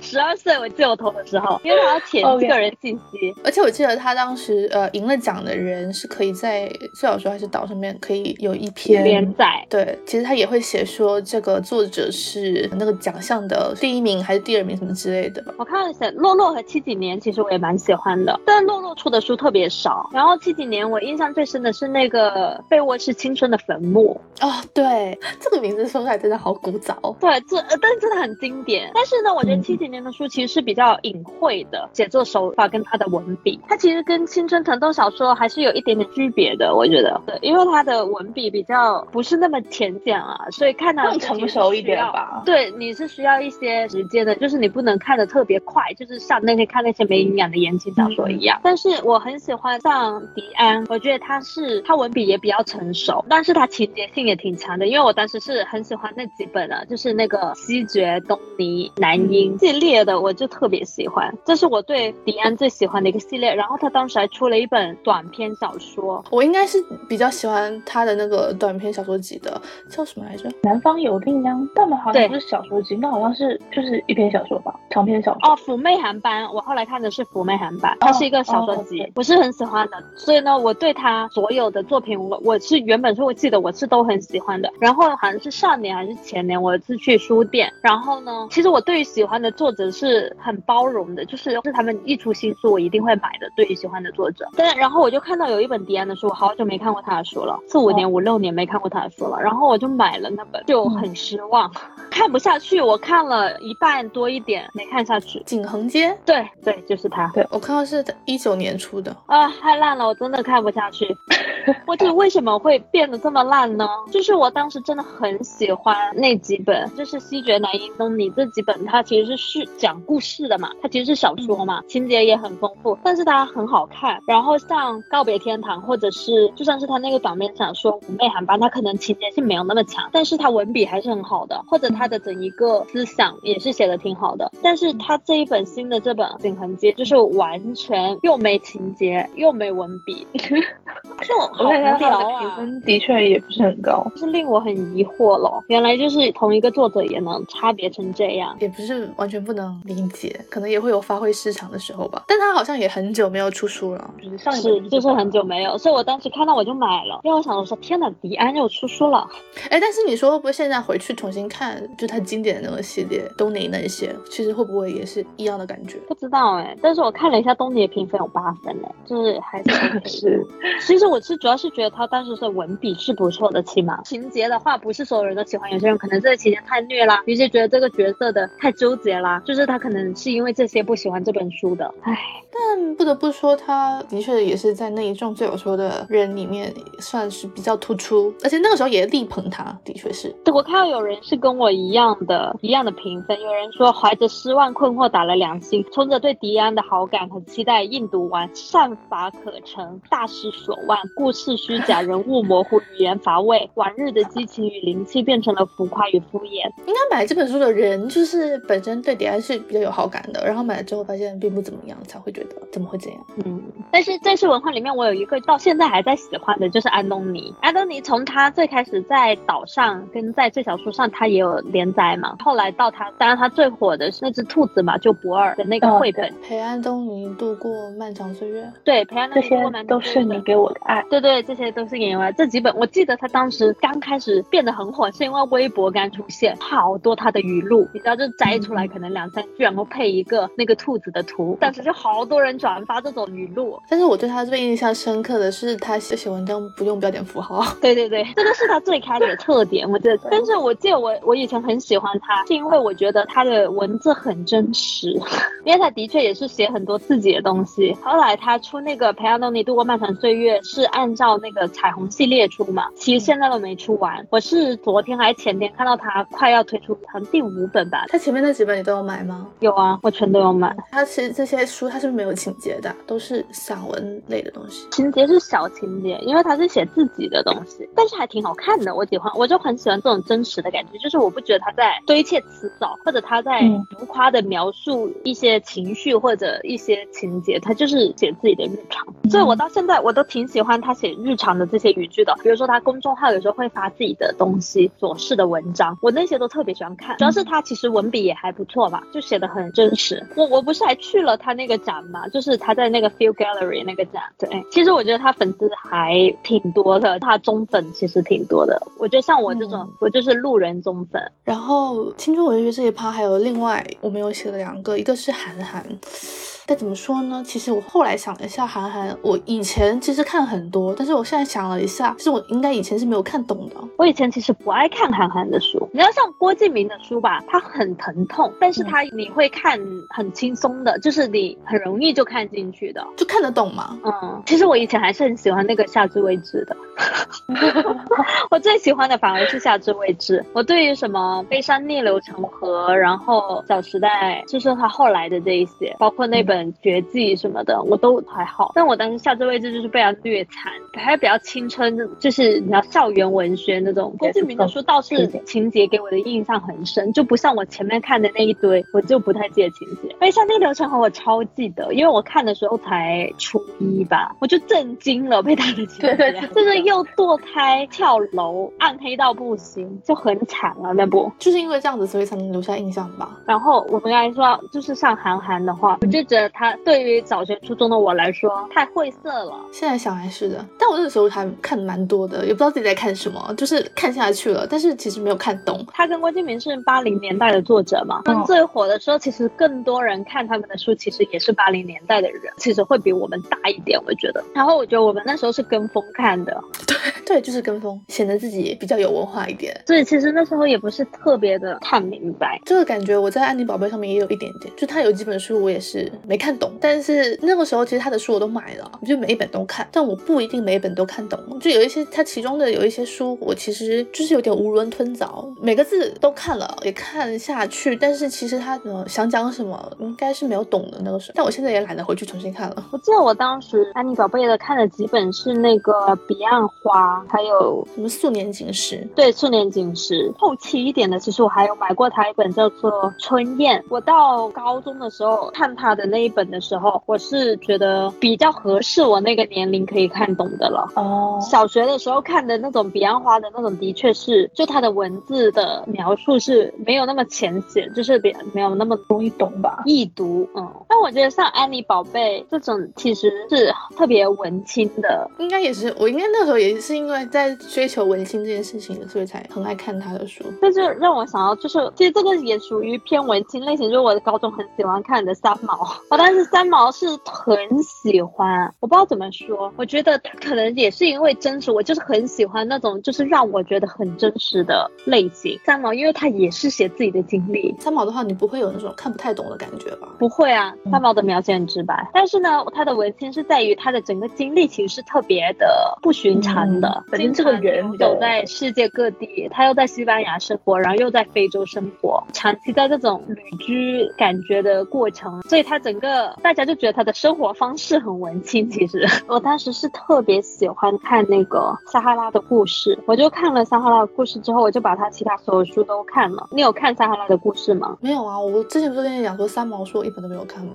十二岁我记得我投的时候，因为他要填个人信息，而且我记得他当时呃赢了奖的人是可以在最好说还是岛上面可以有一篇连载。对，其实他也会写说这个作者是那个奖项的第一名还是第二名什么之类的。我看了写洛洛和七几年，其实我也蛮喜欢的，但洛洛出的书特别少。然后七几年我印象最深的是那个被窝是青春的坟墓。哦，对，这个名字说出来真的好古早。对，这但是真的很经典。但是呢，我觉得七几年的书其实是比较隐晦的写作手法跟他的文笔，它其实跟青春疼痛小说还是有一点点区别的。我觉得，对，因为他的文笔比较不是那么浅显啊，所以看到更成熟一点吧。对，你是需要一些时间的，就是你不能看的特别快，就是像那些看那些没营养的言情小说一样。但是我很喜欢像迪安，我觉得他是他文笔也比较成熟，但是他情节性也挺强的。因为我当时是很喜欢那几本啊，就是那个西决东尼。男婴系列的我就特别喜欢，这是我对迪安最喜欢的一个系列。然后他当时还出了一本短篇小说，我应该是比较喜欢他的那个短篇小说集的，叫什么来着？南方有定央，但好像不是小说集，那好像是就是一篇小说吧，长篇小说。哦，妩媚韩版，我后来看的是妩媚韩版，它是一个小说集，我是很喜欢的。所以呢，我对他所有的作品，我我是原本是我记得我是都很喜欢的。然后好像是上年还是前年，我是去书店，然后呢，其实我。对于喜欢的作者是很包容的，就是是他们一出新书，我一定会买的。对于喜欢的作者，但然后我就看到有一本迪安的书，我好久没看过他的书了，四五年、五六年没看过他的书了，然后我就买了那本，就很失望，看不下去。我看了一半多一点，没看下去。景恒街，对对，就是他。对我看到是一九年出的啊，太烂了，我真的看不下去。[laughs] 我这为什么会变得这么烂呢？就是我当时真的很喜欢那几本，就是西决南英东尼这几本。它其实是是讲故事的嘛，它其实是小说嘛，情节也很丰富，但是它很好看。然后像告别天堂，或者是就算是他那个短篇小说《妩媚韩班》，它可能情节性没有那么强，但是它文笔还是很好的，或者它的整一个思想也是写的挺好的。但是它这一本新的这本《景恒街》，就是完全又没情节又没文笔，[laughs] 就好无聊啊！评分的确也不是很高，是令我很疑惑了。原来就是同一个作者也能差别成这样。不是完全不能理解，可能也会有发挥失常的时候吧。但他好像也很久没有出书了，就是上次就是很久没有，所以我当时看到我就买了，因为我想说天哪，迪安又出书了。哎，但是你说会不会现在回去重新看，就他经典的那个系列东尼那些，其实会不会也是一样的感觉？不知道哎，但是我看了一下东尼的评分有八分哎，就是还是 [laughs] 是。其实我是主要是觉得他当时是文笔是不错的，起码情节的话不是所有人都喜欢，有些人可能这个情节太虐啦，有些觉得这个角色的。太纠结啦，就是他可能是因为这些不喜欢这本书的，唉。但不得不说，他的确也是在那一众最有说的人里面算是比较突出，而且那个时候也力捧他，的确是。我看到有人是跟我一样的，一样的评分，有人说怀着失望困惑打了两星，冲着对迪安的好感很期待硬读完，善法可成，大失所望，故事虚假，人物模糊，语言乏味，往日的激情与灵气变成了浮夸与敷衍。应该买这本书的人就是本身对迪安是比较有好感的，然后买了之后发现并不怎么样，才会觉得。怎么会这样？嗯，但是正式文化里面，我有一个到现在还在喜欢的，就是安东尼。安东尼从他最开始在岛上跟在最小书上，他也有连载嘛。后来到他，当然他最火的是那只兔子嘛，就博尔的那个绘本，陪安东尼度过漫长岁月。对，陪安东尼度过漫长岁月。这些都是你给我的爱。对对对，这些都是演员外。这几本我记得他当时刚开始变得很火，是因为微博刚出现，好多他的语录，你知道就摘出来可能两三句，然后配一个那个兔子的图，当时就好多人转发这种语录。但是我对他最印象深刻的是他写写文章不用标点符号。[laughs] 对对对，这个是他最开始的特点，我觉得。但是我记得我我以前很喜欢他，是因为我觉得他的文字很真实，[laughs] 因为他的确也是写很多自己的东西。后来他出那个《培养你度过漫长岁月》，是按照那个彩虹系列出嘛，其实现在都没出完。我是昨天还是前天看到他快要推出成第五本吧。他前面那几本你都有买吗？有啊，我全都有买。他其实这些书他是不是没有情节的，都是散文类的东西。情节是小情节，因为他是写自己的东西，但是还挺好看的，我喜欢，我就很喜欢这种真实的感觉，就是我不觉得他在堆砌辞藻，或者他在浮夸的描述一些情绪或者一些情节，他就是写自己的日常。所以我到现在我都挺喜欢他写日常的这些语句的，比如说他公众号有时候会发自己的东西琐事的文章，我那些都特别喜欢看，主要是他其实文笔也还不错吧，就写的很真实。我我不是还去了他那个展嘛，就是他在那个 Feel Gallery 那个展，对，其实我觉得他粉丝还挺多的，他中粉其实挺多的。我觉得像我这种，我就是路人中粉。然后青春文学这一趴还有另外我们有写了两个，一个是韩寒。该怎么说呢？其实我后来想了一下，韩寒，我以前其实看很多，但是我现在想了一下，其实我应该以前是没有看懂的。我以前其实不爱看韩寒的书，你要像郭敬明的书吧，他很疼痛，但是他你会看很轻松的，就是你很容易就看进去的，就看得懂吗？嗯，其实我以前还是很喜欢那个夏至未至的，[laughs] 我最喜欢的反而是夏至未至。我对于什么悲伤逆流成河，然后小时代，就是他后来的这一些，包括那本。绝技什么的我都还好，但我当时下这位置就是被他虐惨，还比较青春，就是你要校园文学那种。郭敬明的书倒是情节给我的印象很深，就不像我前面看的那一堆，我就不太记得情节。哎，像那流程和我超记得，因为我看的时候才初一吧，我就震惊了，被他的情节，就是又堕胎、跳楼、暗黑到不行，就很惨了那部。就是因为这样子，所以才能留下印象吧。然后我们刚才说，就是像韩寒的话，我就觉得。他对于小学初中的我来说太晦涩了，现在想还是的。但我那个时候还看蛮多的，也不知道自己在看什么，就是看下去了，但是其实没有看懂。他跟郭敬明是八零年代的作者嘛，最火的时候，其实更多人看他们的书，其实也是八零年代的人，其实会比我们大一点，我觉得。然后我觉得我们那时候是跟风看的，[laughs] 对对，就是跟风，显得自己比较有文化一点。所以其实那时候也不是特别的看明白。这个感觉我在安妮宝贝上面也有一点点，就他有几本书我也是没看。看懂，但是那个时候其实他的书我都买了，我就每一本都看，但我不一定每一本都看懂。就有一些他其中的有一些书，我其实就是有点囫囵吞枣，每个字都看了也看下去，但是其实他的想讲什么应该是没有懂的那个时候。但我现在也懒得回去重新看了。我记得我当时安妮宝贝的看了几本是那个《彼岸花》，还有什么《素年锦时》？对，《素年锦时》。后期一点的，其实我还有买过他一本叫做《春燕》。我到高中的时候看他的那一本。的时候，我是觉得比较合适我那个年龄可以看懂的了。哦，小学的时候看的那种《彼岸花》的那种，的确是就它的文字的描述是没有那么浅显，就是比没有那么容易懂吧，易读。嗯，但我觉得像安妮宝贝这种，其实是特别文青的，应该也是我应该那时候也是因为在追求文青这件事情，所以才很爱看他的书。这就让我想到，就是其实这个也属于偏文青类型，就是我的高中很喜欢看的三毛。好的。但是三毛是很喜欢，我不知道怎么说，我觉得他可能也是因为真实，我就是很喜欢那种就是让我觉得很真实的类型。三毛，因为他也是写自己的经历。三毛的话，你不会有那种看不太懂的感觉吧？不会啊，三毛的描写很直白。但是呢，他的文青是在于他的整个经历其实是特别的不寻常的。反正这个人走在世界各地，他又在西班牙生活，然后又在非洲生活，长期在这种旅居感觉的过程，所以他整个。大家就觉得他的生活方式很文青。其实 [laughs] 我当时是特别喜欢看那个《撒哈拉的故事》，我就看了《撒哈拉的故事》之后，我就把他其他所有书都看了。你有看《撒哈拉的故事》吗？没有啊，我之前不是跟你讲说三毛书我一本都没有看吗？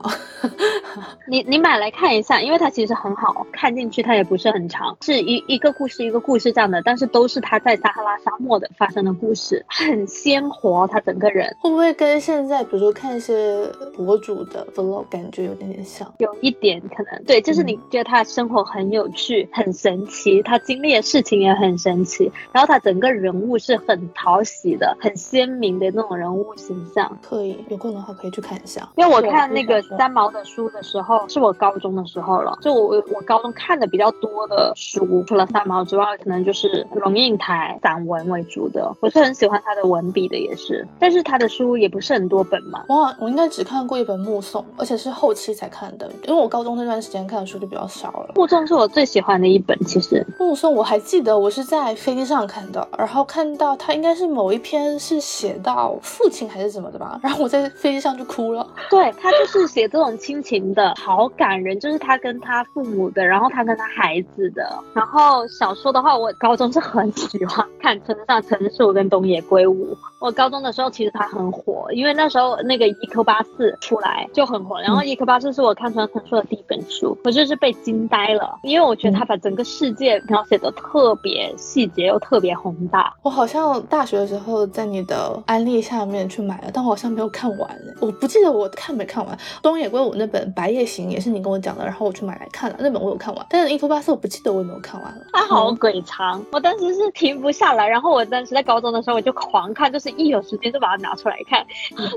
[laughs] 你你买来看一下，因为它其实很好看进去，它也不是很长，是一一个故事一个故事这样的，但是都是他在撒哈拉沙漠的发生的故事，很鲜活，他整个人会不会跟现在比如说看一些博主的 vlog 感觉有点点像？有一点可能对，就是你觉得他的生活很有趣、很神奇，他经历的事情也很神奇，然后他整个人物是很讨喜的、很鲜明的那种人物形象。可以有空的话可以去看一下。因为我看那个三毛的书的时候，是我高中的时候了。就我我高中看的比较多的书，除了三毛之外，可能就是龙应台散文为主的。我是很喜欢他的文笔的，也是。但是他的书也不是很多本嘛。哇，我应该只看过一本《目送》，而且是后期才看的，因为我高中那段时间看的书就比较少了。《目送》是我最喜欢的一本，其实《目送》我还记得我是在飞机上看的，然后看到他应该是某一篇是写到父亲还是怎么的吧，然后我在飞机上就哭了。对他就是写这种亲情的，好感人，就是他跟他父母的，然后他跟他孩子的。然后小说的话，我高中是很喜欢看《村上春树》跟东野圭吾。我高中的时候其实他很火，因为那时候那个《一颗八四》出来就很火。然后《一颗八四》是我看村上春树的第一本书，我就是被惊呆了，因为我觉得他把整个世界描写的特别细节又特别宏大。我好像大学的时候在你的安利下面去买了，但我好像没有看完，我不记得我看没看完。东野圭吾那本《白夜行》也是你跟我讲的，然后我去买来看了，那本我有看完。但是《一颗八四》我不记得我有没有看完了。它好鬼长，我当时是停不下来。然后我当时在高中的时候我就狂看，就是一有时间就把它拿出来看，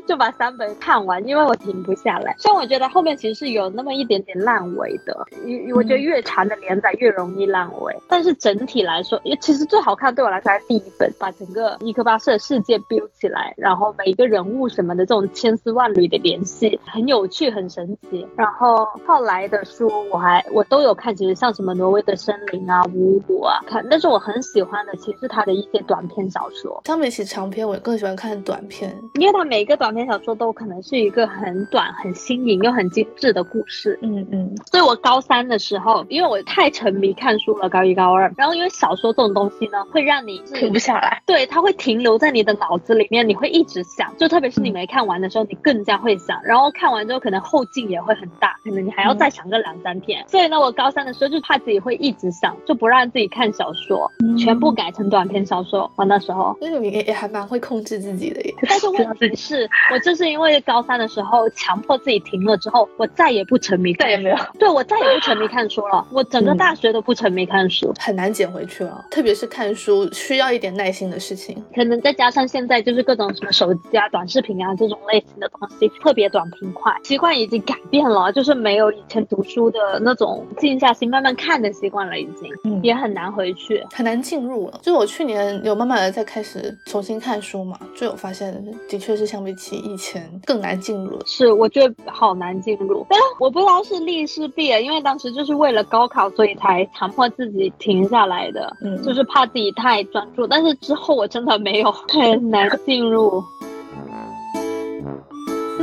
就把三本看完，因为我停不下来。虽然我觉得后面其实是有那么一点点烂尾的，我觉得越长的连载越容易烂尾。但是整体来说，其实最好看对我来说还是第一本，把整个一颗八四的世界 build 起来，然后每一个人物什么的这种千丝万缕的联系，很有趣，很神奇。然后后来的书我还我都有看，其实像什么挪威的森林啊、五五五啊看，但是我很喜欢的其实是他的一些短篇小说。相比起长篇，我更喜欢看短篇，因为他每一个短篇小说都可能是一个很短、很新颖又很精致的故事。嗯嗯。所以我高三的时候，因为我太沉迷看书了，高一高二，然后因为小说这种东西呢，会让你停不下来，对，它会停留在你的脑子里面，你会一直想，就特别是你没看完的时候，你更加会想，然后看完之后可能后劲也会很大，可能你还要再想个两三天。所以呢，我高三的时候就怕自己会一直想，就不让自己看小说，全部改成短篇小说。我那时候，那你也也还蛮会控制自己的耶。[laughs] 但是问题是，[laughs] 我就是因为高三的时候强迫自己停了之后，我再也不沉迷，再也没有，[laughs] 对我再也不沉迷看书了。我整个大学都不沉迷看书，很难捡回去了。特别是看书需要一点耐心的事情，可能再加上现在就是各种什么手机啊、短视频啊这种类型的东西，特别短平快，习惯已经改变了，就是没有以前读书的那种静下心慢慢看的习惯了，已经，嗯，也很难回去，很难进入了。就我去年有慢慢的在开始重新看书嘛，就有发现，的确是相比起以前更难进入了。是，我觉得好难进入，但我不知道是利是弊，因为当时就是为了高考，所以才强迫自己停下来的，嗯，就是怕自己太专注。但是之后我真的没有很难进入。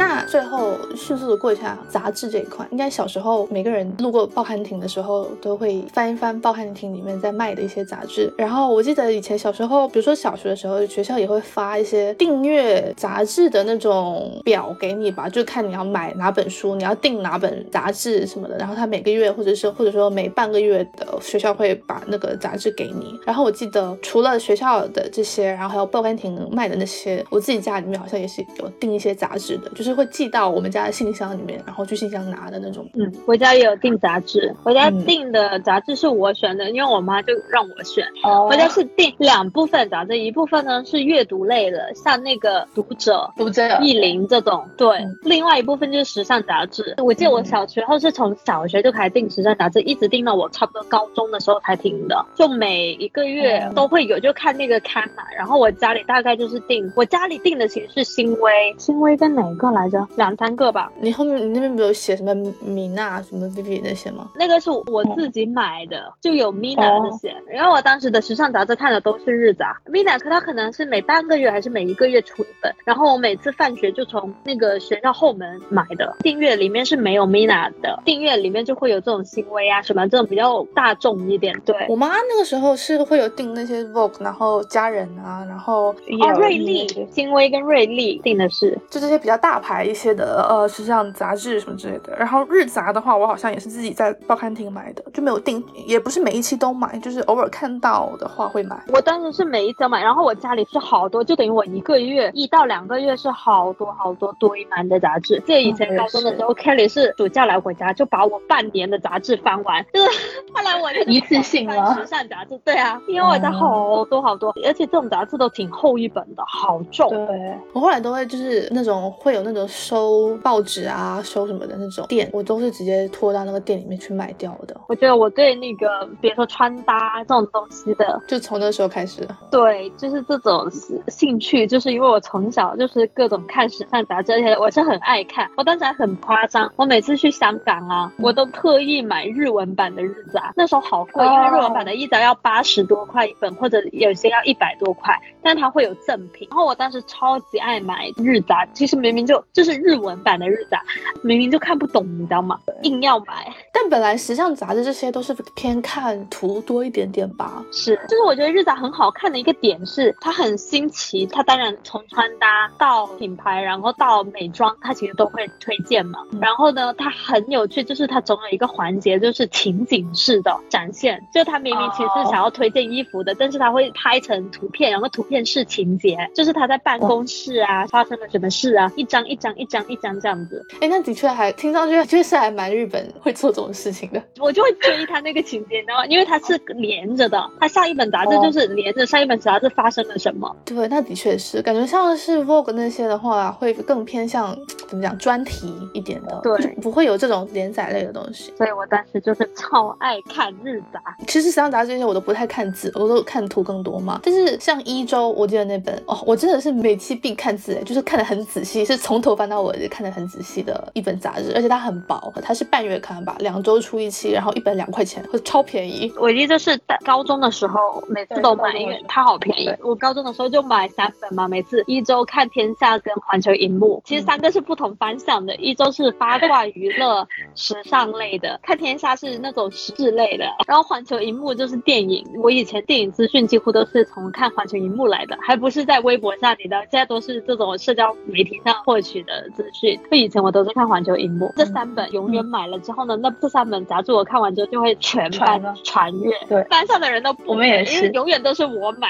那最后迅速的过一下杂志这一块，应该小时候每个人路过报刊亭的时候都会翻一翻报刊亭里面在卖的一些杂志。然后我记得以前小时候，比如说小学的时候，学校也会发一些订阅杂志的那种表给你吧，就看你要买哪本书，你要订哪本杂志什么的。然后他每个月或者是或者说每半个月的学校会把那个杂志给你。然后我记得除了学校的这些，然后还有报刊亭卖的那些，我自己家里面好像也是有订一些杂志的，就是。会寄到我们家的信箱里面，然后去信箱拿的那种。嗯，我家也有订杂志，我家订的杂志是我选的，因为我妈就让我选。哦，我家是订两部分杂志，一部分呢是阅读类的，像那个读者、读者、意林这种。对，另外一部分就是时尚杂志。我记得我小时候是从小学就开始订时尚杂志，一直订到我差不多高中的时候才停的。就每一个月都会有，就看那个刊嘛。然后我家里大概就是订，我家里订的其实是新微，新微跟哪个来？来着两三个吧。你后面你那边没有写什么米娜什么 Vivi 那些吗？那个是我自己买的，就有 Mina 这些。然后我当时的时尚杂志看的都是日杂，Mina 可它可能是每半个月还是每一个月出一本。然后我每次放学就从那个学校后门买的。订阅里面是没有 Mina 的，订阅里面就会有这种新微啊什么这种比较大众一点。对我妈那个时候是会有订那些 Vogue，然后家人啊，然后哦瑞丽、新微跟瑞丽订的是就这些比较大。牌一些的呃时尚杂志什么之类的。然后日杂的话，我好像也是自己在报刊亭买的，就没有定，也不是每一期都买，就是偶尔看到的话会买。我当时是每一期买，然后我家里是好多，就等于我一个月一到两个月是好多好多堆满的杂志。记得以前高中的时候，Kelly 是暑假来我家就把我半年的杂志翻完，[laughs] 就是后来我就一次性了？时尚杂志，对啊，因为我家好多好多，而且这种杂志都挺厚一本的，好重。对，我后来都会就是那种会有那种收报纸啊、收什么的那种店，我都是直接拖到那个店里面去卖掉的。我觉得我对那个比如说穿搭这种东西的，就从那时候开始。对，就是这种兴趣，就是因为我从小就是各种看时尚杂志，而且我是很爱看。我当时还很夸张，我每次去香港啊，我都特意买日文版的日杂，那时候好贵，因为日文版的一杂要八十多块一本，或者有些要一百多块，但它会有赠品。然后我当时超级爱买日杂，其实明明就就是日文版的日杂，明明就看不懂，你知道吗？硬要买。但本来时尚杂志这些都是偏看图多一点点吧？是，就是我觉得日杂很好看的一个点是它很新奇，它当然从穿搭到品牌，然后到美妆，它其实都会推荐嘛。然后呢，它很有趣，就是它总有一个环节就是情景式的展现，就它明明其实是想要推荐衣服的，但是它会拍成图片，然后图片是情节，就是他在办公室啊发生了什么事啊，一张一张一张一张这样子。哎，那的确还听上去确实还蛮日本会做这种事情的。我就会追他那个情节，你知道吗因为它是连着的，它下一本杂志就是连着上一本杂志发生了什么。对，那的确是感觉像是 Vogue 那些的话，会更偏向怎么讲专题一点的，对，不会有这种连载类的东西。所以我当时就是超爱看日杂。其实时尚杂志这些我都不太看字，我都看图更多嘛。但是像一周，我记得那本哦，我真的是每期必看字，就是看的很仔细，是从头翻到尾，看得很仔细的一本杂志，而且它很薄，它是半月刊吧，两周出一期，然后一本两块钱，超便宜。我记得是高中的时候，每次都买，因为它好便宜。我高中的时候就买三本嘛，每次一周看天下跟环球荧幕，其实三个是不同方向的，一周是八卦娱乐、时尚类的，[laughs] 看天下是那种时事类的，然后环球荧幕就是电影。我以前电影资讯几乎都是从看环球荧幕来的，还不是在微博上，你的，现在都是这种社交媒体上获取的资讯。就以前我都是看环球荧幕，这三本永远买了之后呢，那这三本杂志我看完之后就会全班传阅，对，班上的人都我们也是，永远都是我买，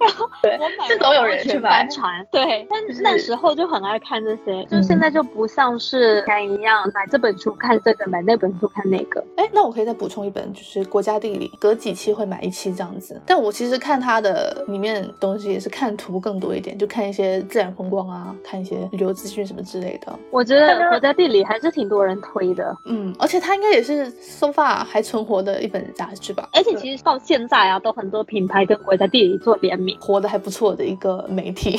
然后我买，这总有人去买传，对。但那时候就很爱看这些，就现在就不像是前一样买这本书看这个，买那本书看那个。哎，那我可以再补充一本，就是国家地理，隔几期会买一期这样子。但我其实看它的里面东西也是看图更多一点，就看一些自然风光啊，看一些旅游资讯什么之类的。我觉得国家地理还是挺多人推的，嗯，而且它应该也是 so far 还存活的一本杂志吧。而且其实到现在啊，都很多品牌跟国家地理做联名，活得还不错的一个媒体。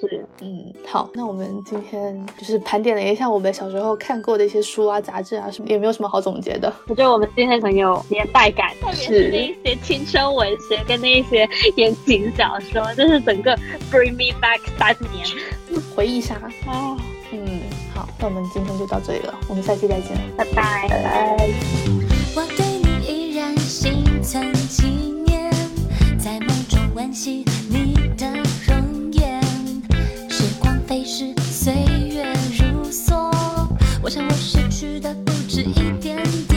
是，嗯，好，那我们今天就是盘点了一下我们小时候看过的一些书啊、杂志啊什么，也没有什么好总结的。我觉得我们今天很有年代感，特别是那一些青春文学跟那一些言情小说，就是整个 bring me back 三年回忆杀。哦，嗯，好，那我们今天就到这里了，我们下期再见，拜拜，拜拜。我对你依然心存纪念，在梦中温习你的容颜。时光飞逝，岁月如梭，我想我失去的不止一点点。